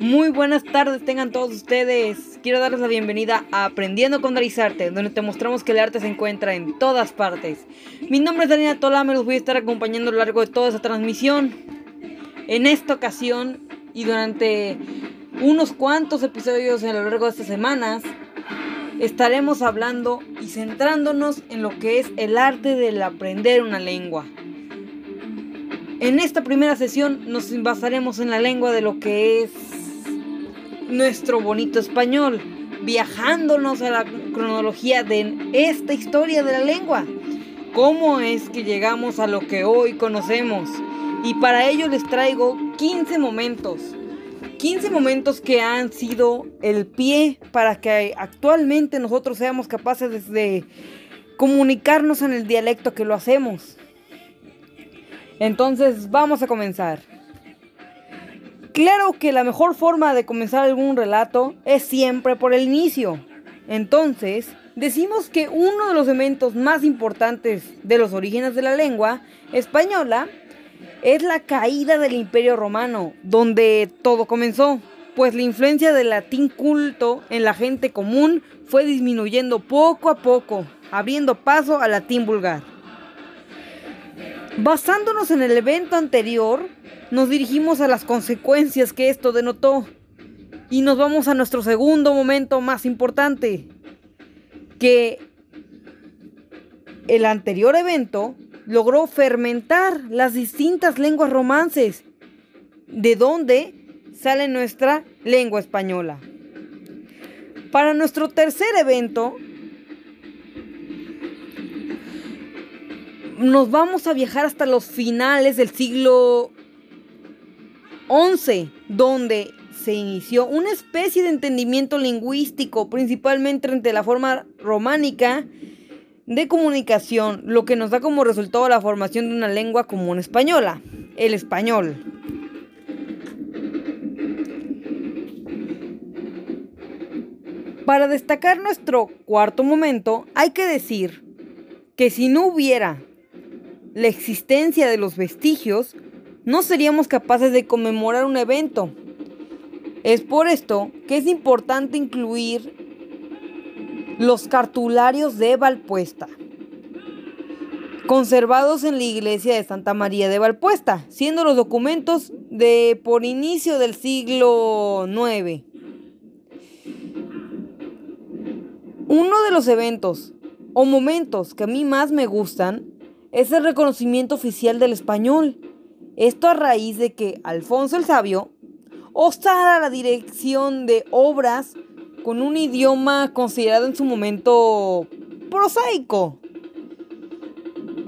Muy buenas tardes tengan todos ustedes. Quiero darles la bienvenida a Aprendiendo con Darizarte, donde te mostramos que el arte se encuentra en todas partes. Mi nombre es Daniela Tolame, los voy a estar acompañando a lo largo de toda esta transmisión. En esta ocasión y durante unos cuantos episodios a lo largo de estas semanas, estaremos hablando y centrándonos en lo que es el arte del aprender una lengua. En esta primera sesión nos basaremos en la lengua de lo que es nuestro bonito español, viajándonos a la cronología de esta historia de la lengua. ¿Cómo es que llegamos a lo que hoy conocemos? Y para ello les traigo 15 momentos. 15 momentos que han sido el pie para que actualmente nosotros seamos capaces de comunicarnos en el dialecto que lo hacemos. Entonces vamos a comenzar. Claro que la mejor forma de comenzar algún relato es siempre por el inicio. Entonces, decimos que uno de los eventos más importantes de los orígenes de la lengua española es la caída del Imperio Romano, donde todo comenzó, pues la influencia del latín culto en la gente común fue disminuyendo poco a poco, abriendo paso al latín vulgar. Basándonos en el evento anterior, nos dirigimos a las consecuencias que esto denotó y nos vamos a nuestro segundo momento más importante, que el anterior evento logró fermentar las distintas lenguas romances, de donde sale nuestra lengua española. Para nuestro tercer evento, nos vamos a viajar hasta los finales del siglo XI, donde se inició una especie de entendimiento lingüístico, principalmente entre la forma románica de comunicación, lo que nos da como resultado la formación de una lengua común española, el español. Para destacar nuestro cuarto momento, hay que decir que si no hubiera la existencia de los vestigios, no seríamos capaces de conmemorar un evento. Es por esto que es importante incluir los cartularios de Valpuesta, conservados en la iglesia de Santa María de Valpuesta, siendo los documentos de por inicio del siglo IX. Uno de los eventos o momentos que a mí más me gustan es el reconocimiento oficial del español. Esto a raíz de que Alfonso el Sabio osara la dirección de obras con un idioma considerado en su momento prosaico.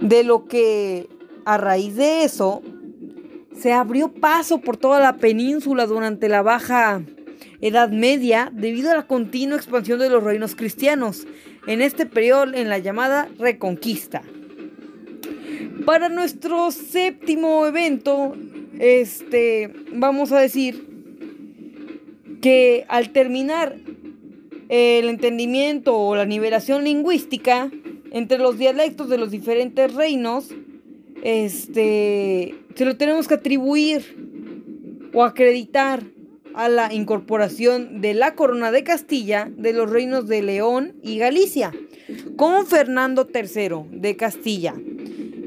De lo que a raíz de eso se abrió paso por toda la península durante la Baja Edad Media debido a la continua expansión de los reinos cristianos en este periodo en la llamada Reconquista. Para nuestro séptimo evento, este, vamos a decir que al terminar el entendimiento o la nivelación lingüística entre los dialectos de los diferentes reinos, este, se lo tenemos que atribuir o acreditar a la incorporación de la corona de Castilla de los reinos de León y Galicia con Fernando III de Castilla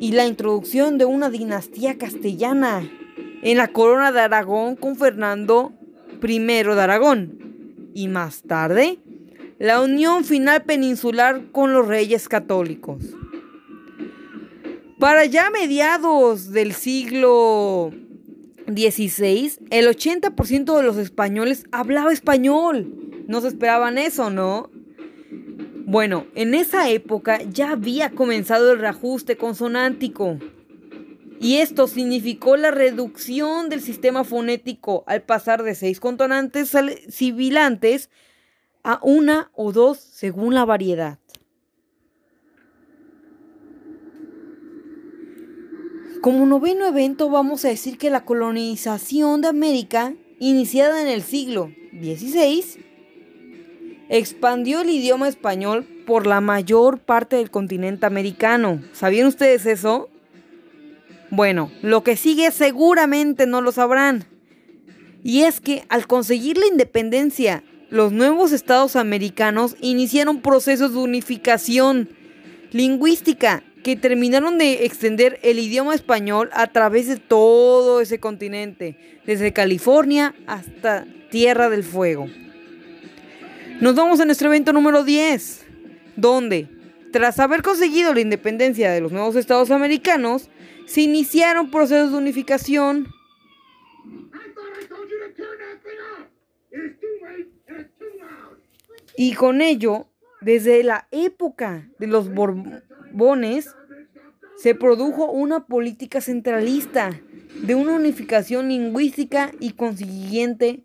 y la introducción de una dinastía castellana en la corona de Aragón con Fernando I de Aragón y más tarde la unión final peninsular con los reyes católicos. Para ya mediados del siglo XVI, el 80% de los españoles hablaba español. No se esperaban eso, ¿no? Bueno, en esa época ya había comenzado el reajuste consonántico. Y esto significó la reducción del sistema fonético al pasar de seis consonantes sibilantes a una o dos según la variedad. Como noveno evento vamos a decir que la colonización de América, iniciada en el siglo XVI, expandió el idioma español por la mayor parte del continente americano. ¿Sabían ustedes eso? Bueno, lo que sigue seguramente no lo sabrán. Y es que al conseguir la independencia, los nuevos estados americanos iniciaron procesos de unificación lingüística que terminaron de extender el idioma español a través de todo ese continente, desde California hasta Tierra del Fuego. Nos vamos a nuestro evento número 10, donde, tras haber conseguido la independencia de los nuevos estados americanos, se iniciaron procesos de unificación. Y con ello, desde la época de los Borbones, se produjo una política centralista de una unificación lingüística y consiguiente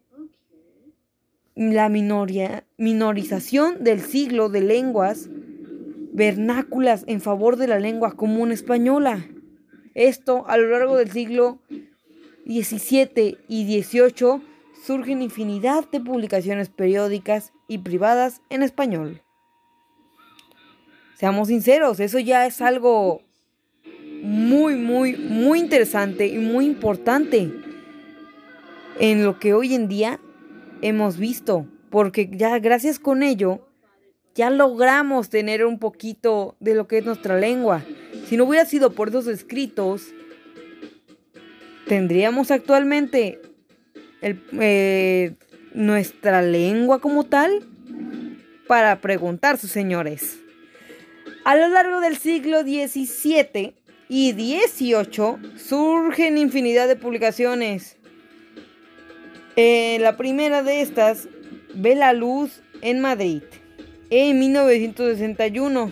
la minoria, minorización del siglo de lenguas vernáculas en favor de la lengua común española. Esto a lo largo del siglo XVII y XVIII surgen infinidad de publicaciones periódicas y privadas en español. Seamos sinceros, eso ya es algo muy, muy, muy interesante y muy importante en lo que hoy en día hemos visto, porque ya gracias con ello ya logramos tener un poquito de lo que es nuestra lengua. Si no hubiera sido por esos escritos, tendríamos actualmente eh, nuestra lengua como tal para preguntar sus señores. A lo largo del siglo XVII y XVIII surgen infinidad de publicaciones eh, la primera de estas ve la luz en Madrid en 1961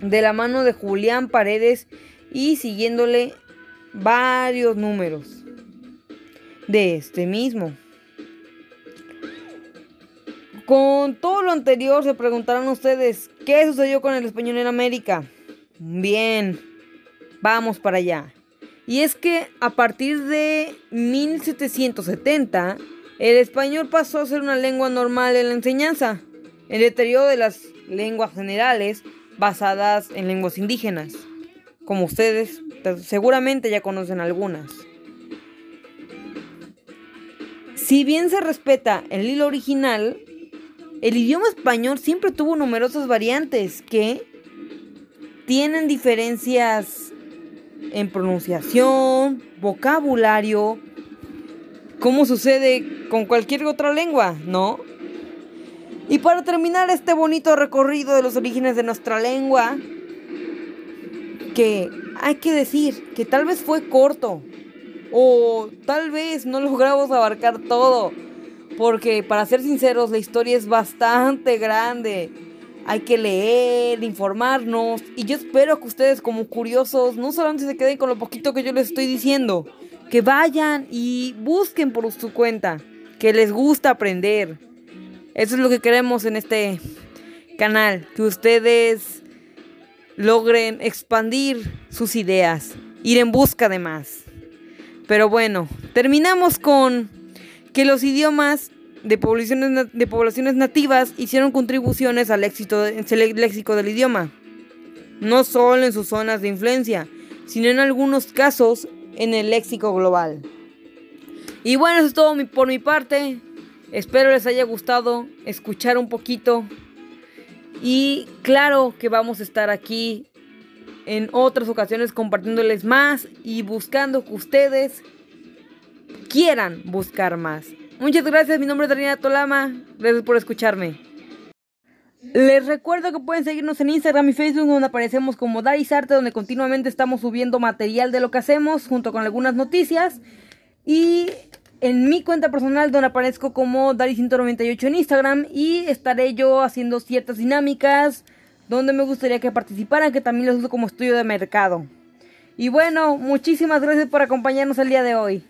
de la mano de Julián Paredes y siguiéndole varios números de este mismo. Con todo lo anterior se preguntarán ustedes, ¿qué sucedió con el español en América? Bien, vamos para allá. Y es que a partir de 1770, el español pasó a ser una lengua normal en la enseñanza, el deterioro de las lenguas generales basadas en lenguas indígenas, como ustedes seguramente ya conocen algunas. Si bien se respeta el hilo original, el idioma español siempre tuvo numerosas variantes que tienen diferencias en pronunciación, vocabulario, como sucede con cualquier otra lengua, ¿no? Y para terminar este bonito recorrido de los orígenes de nuestra lengua, que hay que decir que tal vez fue corto, o tal vez no logramos abarcar todo, porque para ser sinceros la historia es bastante grande hay que leer, informarnos. Y yo espero que ustedes como curiosos no solamente se queden con lo poquito que yo les estoy diciendo, que vayan y busquen por su cuenta, que les gusta aprender. Eso es lo que queremos en este canal, que ustedes logren expandir sus ideas, ir en busca de más. Pero bueno, terminamos con que los idiomas de poblaciones, de poblaciones nativas hicieron contribuciones al éxito léxico del idioma, no solo en sus zonas de influencia, sino en algunos casos en el léxico global. Y bueno, eso es todo por mi parte. Espero les haya gustado escuchar un poquito. Y claro que vamos a estar aquí en otras ocasiones compartiéndoles más y buscando que ustedes quieran buscar más. Muchas gracias, mi nombre es Daniela Tolama. Gracias por escucharme. Les recuerdo que pueden seguirnos en Instagram y Facebook donde aparecemos como Daris Arte, donde continuamente estamos subiendo material de lo que hacemos junto con algunas noticias. Y en mi cuenta personal donde aparezco como Dari198 en Instagram y estaré yo haciendo ciertas dinámicas donde me gustaría que participaran, que también los uso como estudio de mercado. Y bueno, muchísimas gracias por acompañarnos el día de hoy.